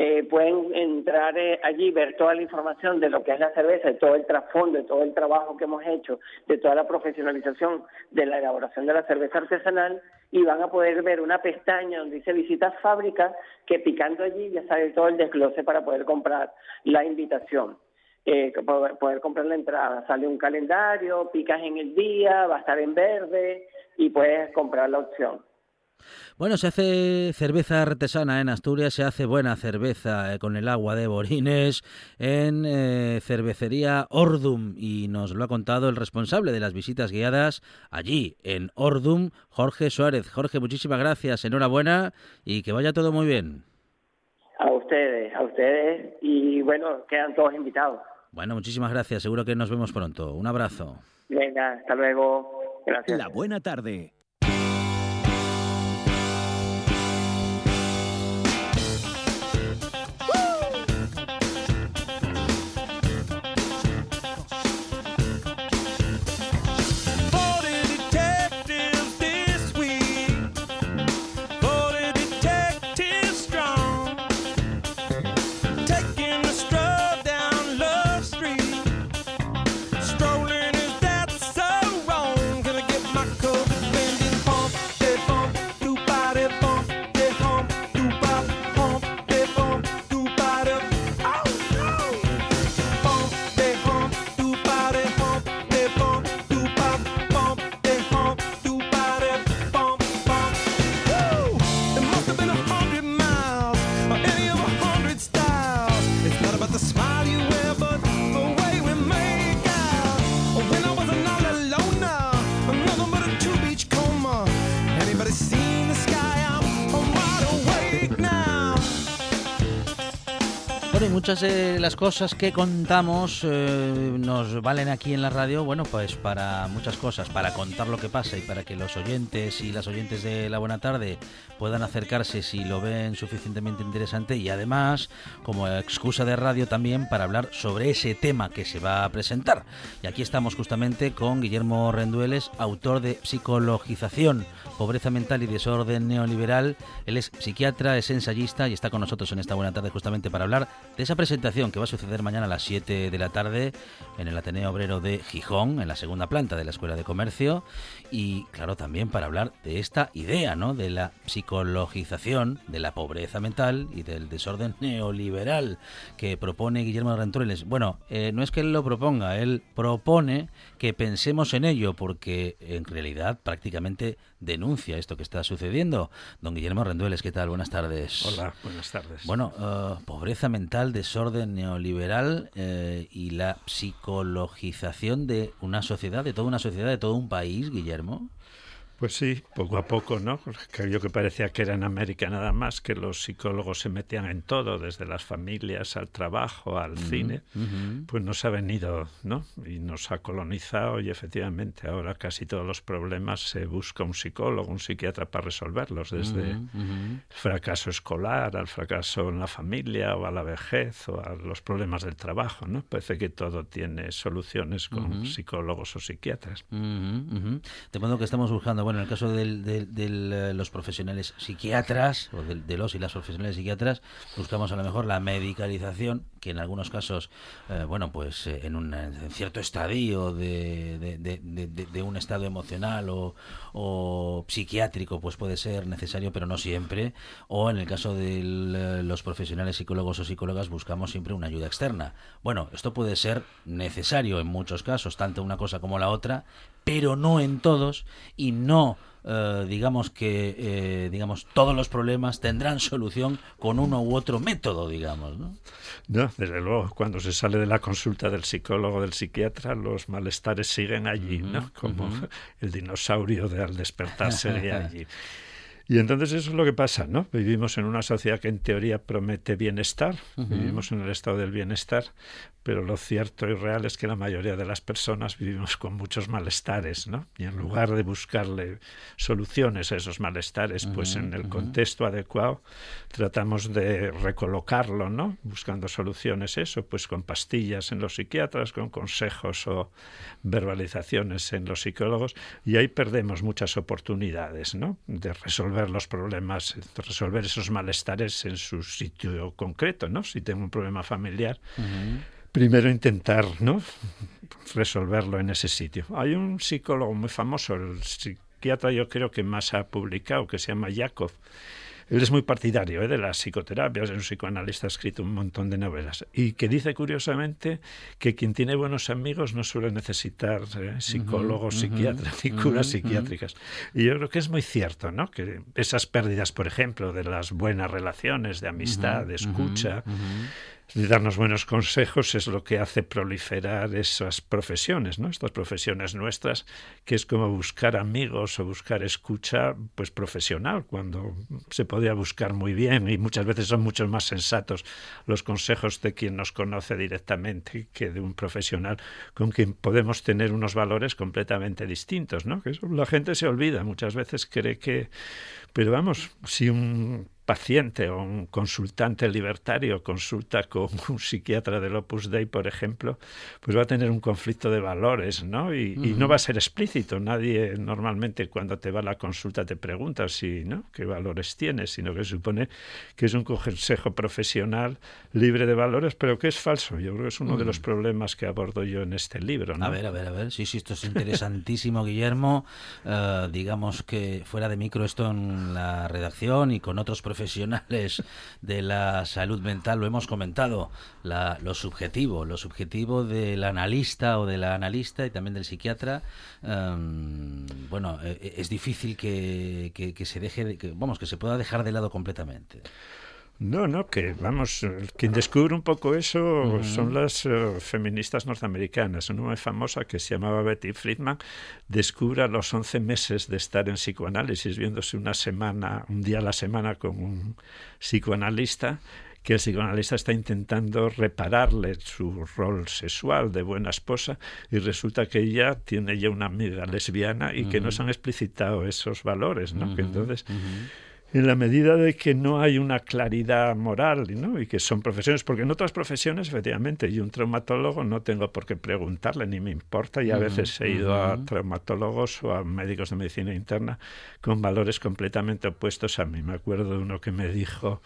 K: eh, pueden entrar eh, allí, ver toda la información de lo que es la cerveza, de todo el trasfondo, de todo el trabajo que hemos hecho, de toda la profesionalización de la elaboración de la cerveza artesanal y van a poder ver una pestaña donde dice visita fábrica que picando allí ya sale todo el desglose para poder comprar la invitación. Eh, poder comprar la entrada. Sale un calendario, picas en el día, va a estar en verde y puedes comprar la opción.
A: Bueno, se hace cerveza artesana en Asturias, se hace buena cerveza eh, con el agua de Borines en eh, cervecería Ordum y nos lo ha contado el responsable de las visitas guiadas allí en Ordum, Jorge Suárez. Jorge, muchísimas gracias, enhorabuena y que vaya todo muy bien.
K: A ustedes, a ustedes y bueno, quedan todos invitados.
A: Bueno, muchísimas gracias, seguro que nos vemos pronto. Un abrazo.
K: Venga, hasta luego. Gracias.
D: La buena tarde.
A: Bueno, y muchas de las cosas que contamos eh, nos valen aquí en la radio, bueno, pues para muchas cosas, para contar lo que pasa y para que los oyentes y las oyentes de La Buena Tarde puedan acercarse si lo ven suficientemente interesante y además como excusa de radio también para hablar sobre ese tema que se va a presentar. Y aquí estamos justamente con Guillermo Rendueles, autor de Psicologización, Pobreza Mental y Desorden Neoliberal. Él es psiquiatra, es ensayista y está con nosotros en esta Buena Tarde justamente para hablar de esa presentación que va a suceder mañana a las 7 de la tarde en el Ateneo Obrero de Gijón, en la segunda planta de la Escuela de Comercio, y claro, también para hablar de esta idea, ¿no? De la psicologización de la pobreza mental y del desorden neoliberal que propone Guillermo Rentureles. Bueno, eh, no es que él lo proponga, él propone que pensemos en ello, porque en realidad prácticamente denuncia esto que está sucediendo. Don Guillermo Rendueles, ¿qué tal? Buenas tardes.
I: Hola, buenas tardes.
A: Bueno, uh, pobreza mental, desorden neoliberal eh, y la psicologización de una sociedad, de toda una sociedad, de todo un país, Guillermo.
I: Guillermo Pues sí, poco a poco, ¿no? Yo que parecía que era en América nada más, que los psicólogos se metían en todo, desde las familias al trabajo, al cine, pues nos ha venido, ¿no? Y nos ha colonizado y efectivamente ahora casi todos los problemas se busca un psicólogo, un psiquiatra para resolverlos, desde el fracaso escolar al fracaso en la familia o a la vejez o a los problemas del trabajo, ¿no? Parece que todo tiene soluciones con psicólogos o psiquiatras.
A: De modo que estamos buscando bueno, en el caso de eh, los profesionales psiquiatras, o de, los y las profesionales psiquiatras, buscamos a lo mejor la medicalización, que en algunos casos, eh, bueno, pues eh, en un cierto estadio de, de, un estado emocional o, psiquiátrico, pues puede ser necesario, pero no siempre. O en el caso de los profesionales psicólogos o psicólogas, buscamos siempre una ayuda externa. Bueno, esto puede ser necesario en muchos casos, tanto una cosa como la otra, pero no en todos y no eh, digamos que eh, digamos todos los problemas tendrán solución con uno u otro método digamos ¿no?
I: no desde luego cuando se sale de la consulta del psicólogo del psiquiatra los malestares siguen allí no como el dinosaurio de al despertar sigue allí y entonces eso es lo que pasa, ¿no? Vivimos en una sociedad que en teoría promete bienestar, vivimos en el estado del bienestar, pero lo cierto y real es que la mayoría de las personas vivimos con muchos malestares, ¿no? Y en lugar de buscarle soluciones a esos malestares, pues en el contexto adecuado tratamos de recolocarlo, ¿no? Buscando soluciones eso, pues con pastillas en los psiquiatras, con consejos o verbalizaciones en los psicólogos, y ahí perdemos muchas oportunidades, ¿no? De resolver los problemas, resolver esos malestares en su sitio concreto, ¿no? Si tengo un problema familiar, primero intentar ¿no? resolverlo en ese sitio. Hay un psicólogo muy famoso, el psiquiatra yo creo que más ha publicado, que se llama Yakov. Él es muy partidario ¿eh? de las psicoterapias, es un psicoanalista, ha escrito un montón de novelas y que dice curiosamente que quien tiene buenos amigos no suele necesitar ¿eh? psicólogos, psiquiatras y curas psiquiátricas. Y yo creo que es muy cierto, ¿no? Que esas pérdidas, por ejemplo, de las buenas relaciones, de amistad, de escucha, de darnos buenos consejos es lo que hace proliferar esas profesiones, ¿no? Estas profesiones nuestras, que es como buscar amigos o buscar escucha, pues profesional, cuando se podía buscar muy bien y muchas veces son mucho más sensatos los consejos de quien nos conoce directamente que de un profesional con quien podemos tener unos valores completamente distintos, ¿no? La gente se olvida, muchas veces cree que, pero vamos, si un paciente o un consultante libertario consulta con un psiquiatra del Opus Dei, por ejemplo, pues va a tener un conflicto de valores, ¿no? Y, no va a ser explícito. Nadie normalmente cuando te va a la consulta te pregunta si, ¿no? ¿Qué valores tienes? Sino que supone que es un consejo profesional libre de valores, pero que es falso. Yo creo que es uno de los problemas que abordo yo en este libro. ¿no?
A: A ver, a ver, a ver. Sí, sí, esto es interesantísimo, Guillermo. Eh, digamos que fuera de micro esto en la redacción y con otros profesionales profesionales de la salud mental lo hemos comentado, lo subjetivo, lo subjetivo del analista o de la analista y también del psiquiatra, em, bueno, e, e, es difícil que, que, se deje, que, vamos, que se pueda dejar de lado completamente.
I: No, no, que vamos, quien descubre un poco eso son las eh, feministas norteamericanas. Una muy famosa que se llamaba Betty Friedman descubre a los 11 meses de estar en psicoanálisis, viéndose una semana, un día a la semana con un psicoanalista, que el psicoanalista está intentando repararle su rol sexual de buena esposa y resulta que ella tiene ya una amiga lesbiana y que no se han explicitado esos valores, ¿no? que entonces en la medida de que no hay una claridad moral ¿no? y que son profesiones, porque en otras profesiones, efectivamente, y un traumatólogo no tengo por qué preguntarle ni me importa, y a veces he ido a traumatólogos o a médicos de medicina interna con valores completamente opuestos a mí. Me acuerdo de uno que me dijo,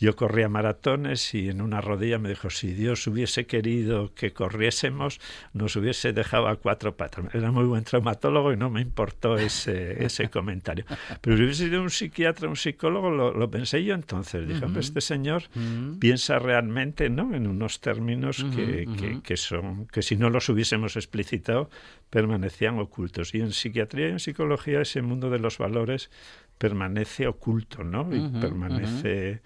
I: yo corría maratones y en una rodilla me dijo, si Dios hubiese querido que corriésemos, nos hubiese dejado a cuatro patas. Era muy buen traumatólogo y no me importó ese, ese comentario. Pero si hubiese sido un psiquiatra, un psicólogo, lo, pensé yo entonces. Dije, este señor piensa realmente ¿no? en unos términos que, que, que, son, que si no los hubiésemos explicitado, permanecían ocultos. Y en psiquiatría y en psicología ese mundo de los valores permanece oculto, ¿no? Y permanece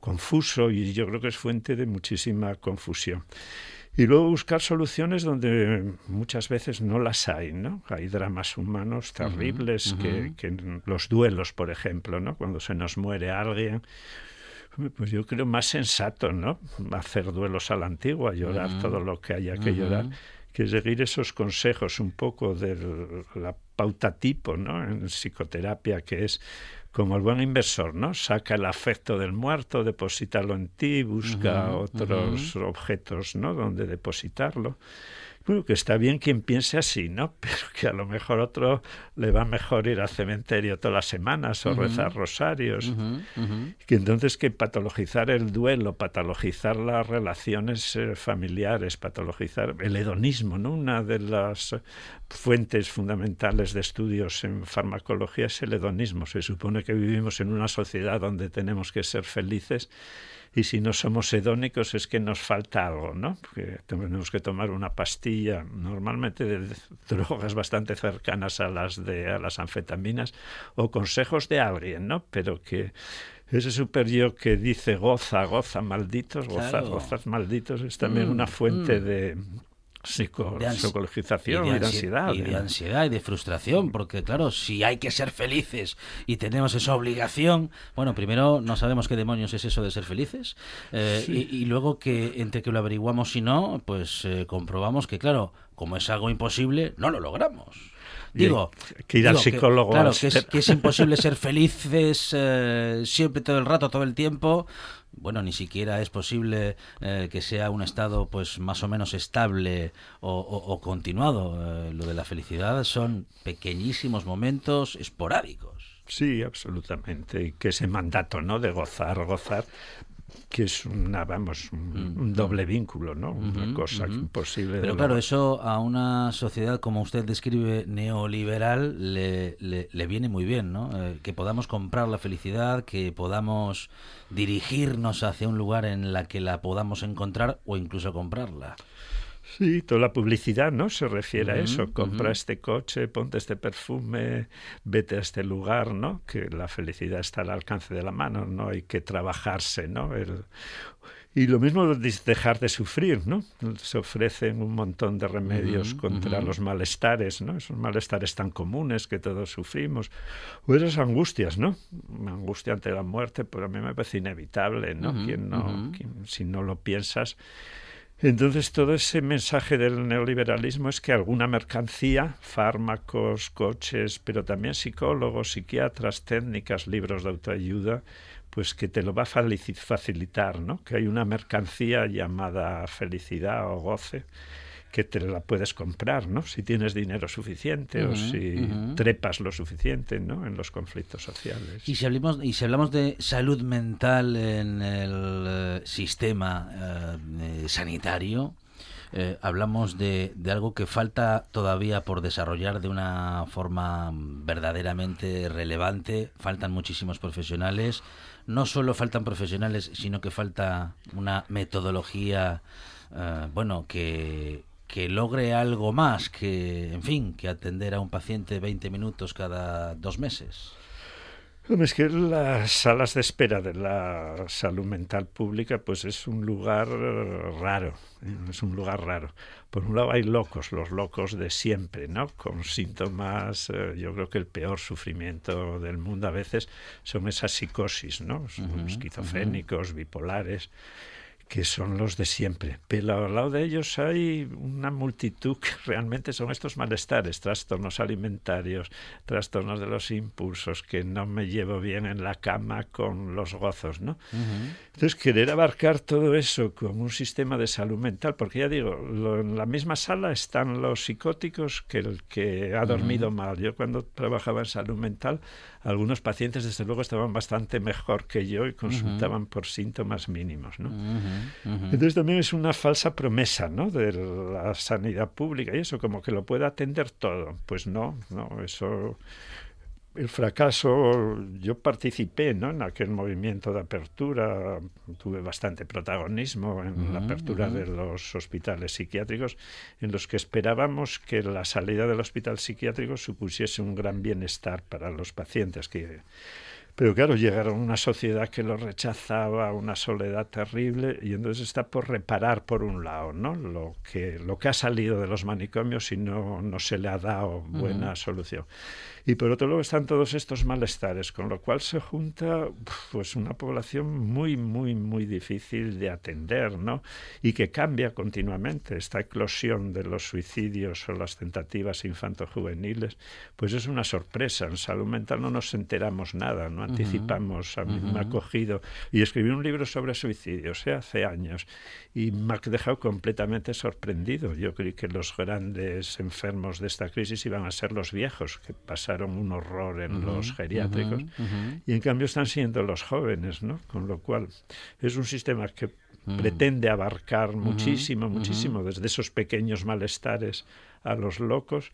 I: confuso y yo creo que es fuente de muchísima confusión. Y luego buscar soluciones donde muchas veces no las hay, ¿no? Hay dramas humanos terribles, que, que, los duelos, por ejemplo, ¿no? Cuando se nos muere alguien, pues yo creo más sensato, ¿no? Hacer duelos a la antigua, llorar todo lo que haya que llorar, que seguir esos consejos un poco de la pauta tipo, ¿no? En psicoterapia, que es como el buen inversor, ¿no? Saca el afecto del muerto, deposítalo en ti, busca otros objetos, ¿no? Donde depositarlo. Bueno, que está bien quien piense así, ¿no? Pero que a lo mejor otro le va mejor ir al cementerio todas las semanas o rezar rosarios. Que entonces que patologizar el duelo, patologizar las relaciones eh, familiares, patologizar el hedonismo, ¿no? Una de las fuentes fundamentales de estudios en farmacología es el hedonismo. Se supone que vivimos en una sociedad donde tenemos que ser felices y si no somos hedónicos es que nos falta algo, ¿no? Porque tenemos que tomar una pastilla, normalmente de drogas bastante cercanas a las de a las anfetaminas o consejos de alguien, ¿no? Pero que ese super yo que dice goza, goza, malditos, goza, gozas, malditos, es también una mm, fuente mm. de psico, de psicologización y de, ansiedad.
A: Y de ¿eh? ansiedad y de frustración, porque claro, si hay que ser felices y tenemos esa obligación, bueno, primero no sabemos qué demonios es eso de ser felices, eh, y, luego que entre que lo averiguamos y no, pues eh, comprobamos que claro, como es algo imposible, no lo logramos. Digo,
I: que ir al psicólogo.
A: claro, que es, que es, imposible ser felices siempre, todo el rato, todo el tiempo bueno, ni siquiera es posible eh, que sea un estado pues más o menos estable o, continuado. Eh, lo de la felicidad son pequeñísimos momentos esporádicos.
I: Sí, absolutamente. Y que ese mandato, ¿no? De gozar, gozar, que es una, vamos, un, mm. doble vínculo, ¿no? Una cosa imposible.
A: Pero claro, eso a una sociedad como usted describe neoliberal le, le, viene muy bien, ¿no? Eh, que podamos comprar la felicidad, que podamos dirigirnos hacia un lugar en la que la podamos encontrar o incluso comprarla.
I: Sí, toda la publicidad, ¿no? Se refiere a eso. Compra este coche, ponte este perfume, vete a este lugar, ¿no? Que la felicidad está al alcance de la mano, no hay que trabajarse, ¿no? El... Y lo mismo dejar de sufrir, ¿no? Se ofrecen un montón de remedios contra los malestares, ¿no? Esos malestares tan comunes que todos sufrimos. O esas angustias, ¿no? Angustia ante la muerte, pues a mí me parece inevitable, ¿no? quien no si no lo piensas entonces, todo ese mensaje del neoliberalismo es que alguna mercancía, fármacos, coches, pero también psicólogos, psiquiatras, técnicas, libros de autoayuda, pues que te lo va a facilitar, ¿no? Que hay una mercancía llamada felicidad o goce que te la puedes comprar, ¿no? Si tienes dinero suficiente o si trepas lo suficiente, ¿no? En los conflictos sociales.
A: Y si hablamos, y si hablamos de salud mental en el eh, sistema eh, sanitario, eh, hablamos de, de, algo que falta todavía por desarrollar de una forma verdaderamente relevante. Faltan muchísimos profesionales. No solo faltan profesionales, sino que falta una metodología, bueno, que, que logre algo más que, en fin, que atender a un paciente 20 minutos cada dos meses.
I: Es que las salas de espera de la salud mental pública, pues es un lugar raro, ¿eh? es un lugar raro. Por un lado hay locos, los locos de siempre, ¿no? Con síntomas, eh, yo creo que el peor sufrimiento del mundo a veces son esas psicosis, ¿no? Esquizofrénicos, bipolares que son los de siempre. Pero al lado de ellos hay una multitud que realmente son estos malestares, trastornos alimentarios, trastornos de los impulsos, que no me llevo bien en la cama con los gozos, ¿no? Entonces, querer abarcar todo eso como un sistema de salud mental, porque ya digo, en la misma sala están los psicóticos que el que ha dormido mal. Yo cuando trabajaba en salud mental, algunos pacientes desde luego estaban bastante mejor que yo y consultaban por síntomas mínimos, ¿no? Entonces también es una falsa promesa ¿no? de la sanidad pública y eso, como que lo puede atender todo. Pues no, no, eso el fracaso, yo participé ¿no? en aquel movimiento de apertura, tuve bastante protagonismo en la apertura de los hospitales psiquiátricos, en los que esperábamos que la salida del hospital psiquiátrico supusiese un gran bienestar para los pacientes, que pero claro, llegaron a una sociedad que lo rechazaba, una soledad terrible, y entonces está por reparar por un lado, ¿no? Lo que, lo que ha salido de los manicomios y no, no se le ha dado buena solución. Y por otro lado están todos estos malestares, con lo cual se junta pues una población muy, muy, muy difícil de atender, ¿no? Y que cambia continuamente. Esta eclosión de los suicidios o las tentativas infanto-juveniles, pues es una sorpresa. En salud mental no nos enteramos nada, no anticipamos. A mí me ha cogido y escribí un libro sobre suicidios ¿eh? hace años y me ha dejado completamente sorprendido. Yo creí que los grandes enfermos de esta crisis iban a ser los viejos, que pasaron un horror en los geriátricos, y en cambio están siendo los jóvenes, ¿no? Con lo cual es un sistema que pretende abarcar muchísimo, muchísimo, desde esos pequeños malestares a los locos,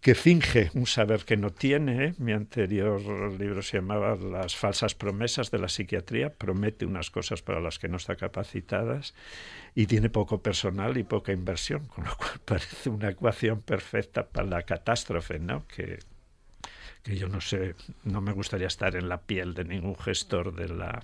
I: que finge un saber que no tiene. ¿eh? Mi anterior libro se llamaba Las falsas promesas de la psiquiatría. Promete unas cosas para las que no está capacitadas y tiene poco personal y poca inversión, con lo cual parece una ecuación perfecta para la catástrofe, ¿no? Que, que yo no sé, no me gustaría estar en la piel de ningún gestor de la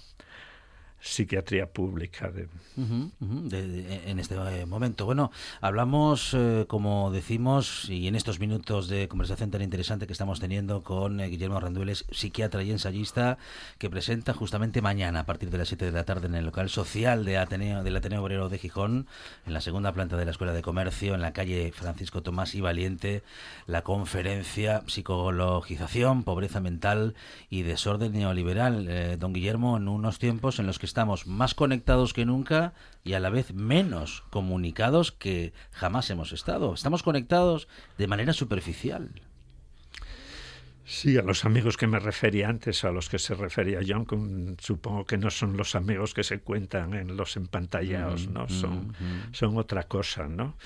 I: psiquiatría pública. De...
A: en este eh, momento. Bueno, hablamos, eh, como decimos, y en estos minutos de conversación tan interesante que estamos teniendo con eh, Guillermo Rendueles, psiquiatra y ensayista, que presenta justamente mañana, a partir de las 7 de la tarde, en el local social de Ateneo, del Ateneo Obrero de Gijón, en la segunda planta de la Escuela de Comercio, en la calle Francisco Tomás y Valiente, la conferencia Psicologización, Pobreza Mental y Desorden Neoliberal. don Guillermo, en unos tiempos en los que estamos más conectados que nunca y a la vez menos comunicados que jamás hemos estado. Estamos conectados de manera superficial.
I: Sí, a los amigos que me refería antes, a los que se refería John, supongo que no son los amigos que se cuentan en los empantallados, ¿no? Son, son otra cosa, ¿no?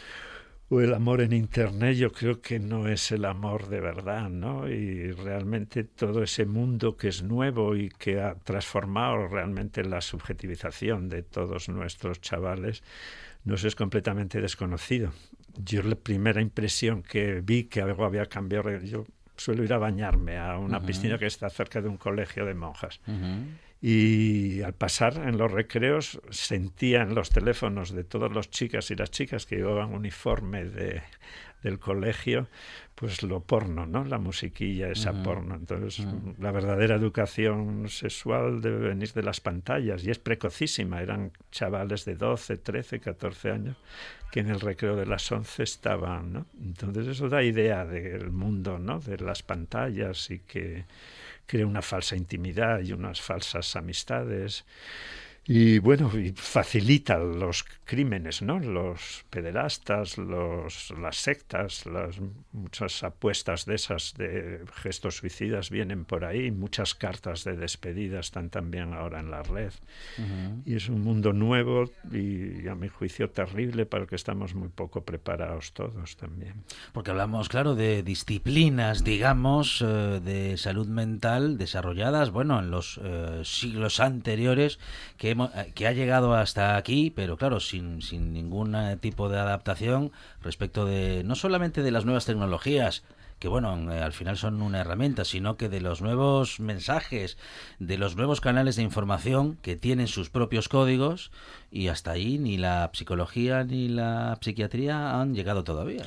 I: O el amor en Internet yo creo que no es el amor de verdad, ¿no? Y realmente todo ese mundo que es nuevo y que ha transformado realmente la subjetivización de todos nuestros chavales nos es completamente desconocido. Yo la primera impresión que vi que algo había cambiado, yo suelo ir a bañarme a una piscina que está cerca de un colegio de monjas y al pasar en los recreos sentía en los teléfonos de todos los chicas y las chicas que llevaban uniforme de, del colegio, pues lo porno, ¿no? La musiquilla esa porno. Entonces, la verdadera educación sexual debe venir de las pantallas y es precocísima. Eran chavales de 12, 13, 14 años que en el recreo de las 11 estaban, ¿no? Entonces, eso da idea del mundo, ¿no? De las pantallas y que crea una falsa intimidad y unas falsas amistades y bueno, y facilita los crímenes, ¿no? Los pederastas, los, las sectas, las muchas apuestas de esas de gestos suicidas vienen por ahí, muchas cartas de despedida están también ahora en la red. Y es un mundo nuevo y a mi juicio terrible para el que estamos muy poco preparados todos también.
A: Porque hablamos, claro, de disciplinas, digamos, eh, de salud mental desarrolladas, bueno, en los eh, siglos anteriores que eh, que ha llegado hasta aquí, pero claro, sin, sin ningún tipo de adaptación respecto de no solamente de las nuevas tecnologías, que bueno, eh, al final son una herramienta, sino que de los nuevos mensajes, de los nuevos canales de información que tienen sus propios códigos y hasta ahí ni la psicología ni la psiquiatría han llegado todavía.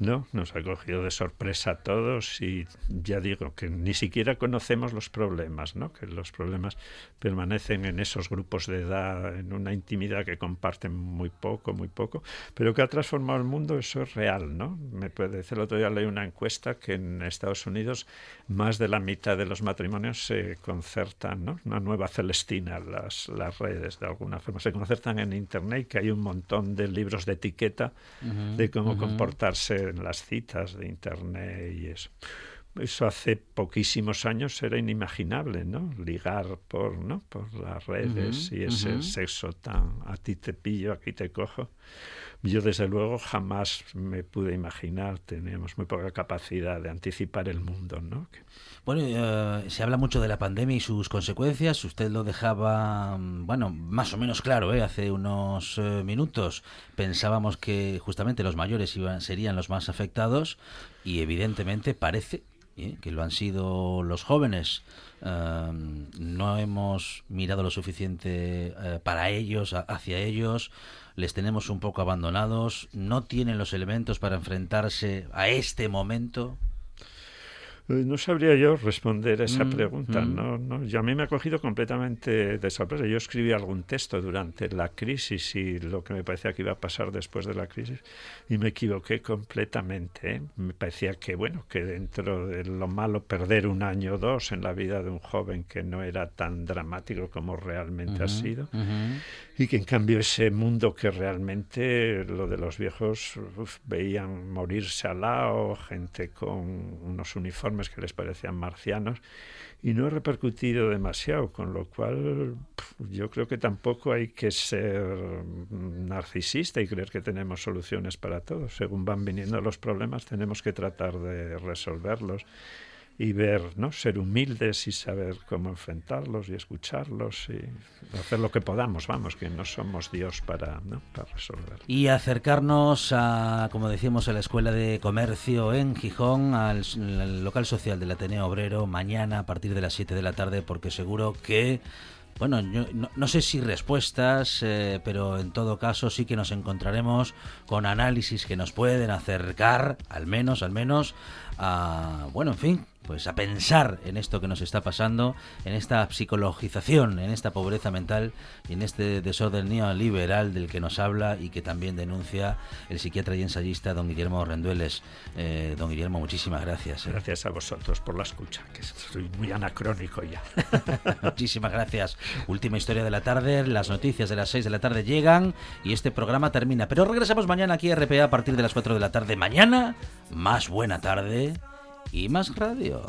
I: No, nos ha cogido de sorpresa a todos y ya digo que ni siquiera conocemos los problemas, ¿no? Que los problemas permanecen en esos grupos de edad, en una intimidad que comparten muy poco, muy poco, pero que ha transformado el mundo, eso es real, ¿no? Me puede decir, el otro día leí una encuesta que en Estados Unidos más de la mitad de los matrimonios se concertan, ¿no? Una nueva Celestina, las, las redes de alguna forma, se concertan en Internet, que hay un montón de libros de etiqueta de cómo comportarse en las citas de internet y eso. Eso hace poquísimos años era inimaginable, ¿no? Ligar por, ¿no? por las redes y ese sexo tan a ti te pillo, aquí te cojo. Yo desde luego jamás me pude imaginar, teníamos muy poca capacidad de anticipar el mundo, ¿no?
A: Bueno, eh, se habla mucho de la pandemia y sus consecuencias. Usted lo dejaba, mm, bueno, más o menos claro, ¿eh? hace unos eh, minutos. Pensábamos que justamente los mayores iban, serían los más afectados y evidentemente parece ¿eh? que lo han sido los jóvenes. no hemos mirado lo suficiente para ellos, hacia ellos les tenemos un poco abandonados, no tienen los elementos para enfrentarse a este momento.
I: No sabría yo responder a esa mm, pregunta. Mm. No, no, yo a mí me ha cogido completamente de sorpresa. Yo escribí algún texto durante la crisis y lo que me parecía que iba a pasar después de la crisis y me equivoqué completamente. ¿eh? Me parecía que bueno que dentro de lo malo perder un año o dos en la vida de un joven que no era tan dramático como realmente ha sido y que en cambio ese mundo que realmente lo de los viejos veían morirse al lado, gente con unos uniformes que les parecían marcianos y no ha repercutido demasiado, con lo cual yo creo que tampoco hay que ser narcisista y creer que tenemos soluciones para todo. Según van viniendo los problemas tenemos que tratar de resolverlos y ver, ¿no? Ser humildes y saber cómo enfrentarlos y escucharlos y hacer lo que podamos, vamos, que no somos Dios para, ¿no? para resolver.
A: Y acercarnos a, como decíamos, a la Escuela de Comercio en Gijón, al, local social del Ateneo Obrero, mañana a partir de las 7 de la tarde, porque seguro que bueno, no, sé si respuestas, eh, pero en todo caso sí que nos encontraremos con análisis que nos pueden acercar, al menos, al menos, a, bueno, en fin, pues a pensar en esto que nos está pasando, en esta psicologización, en esta pobreza mental y en este desorden neoliberal del que nos habla y que también denuncia el psiquiatra y ensayista don Guillermo Rendueles. Eh, don Guillermo, muchísimas gracias.
I: ¿eh? Gracias a vosotros por la escucha, que soy muy anacrónico ya.
A: muchísimas gracias. Última historia de la tarde, las noticias de las 6 de la tarde llegan y este programa termina. Pero regresamos mañana aquí a RPA a partir de las 4 de la tarde. Mañana, más buena tarde y más radio.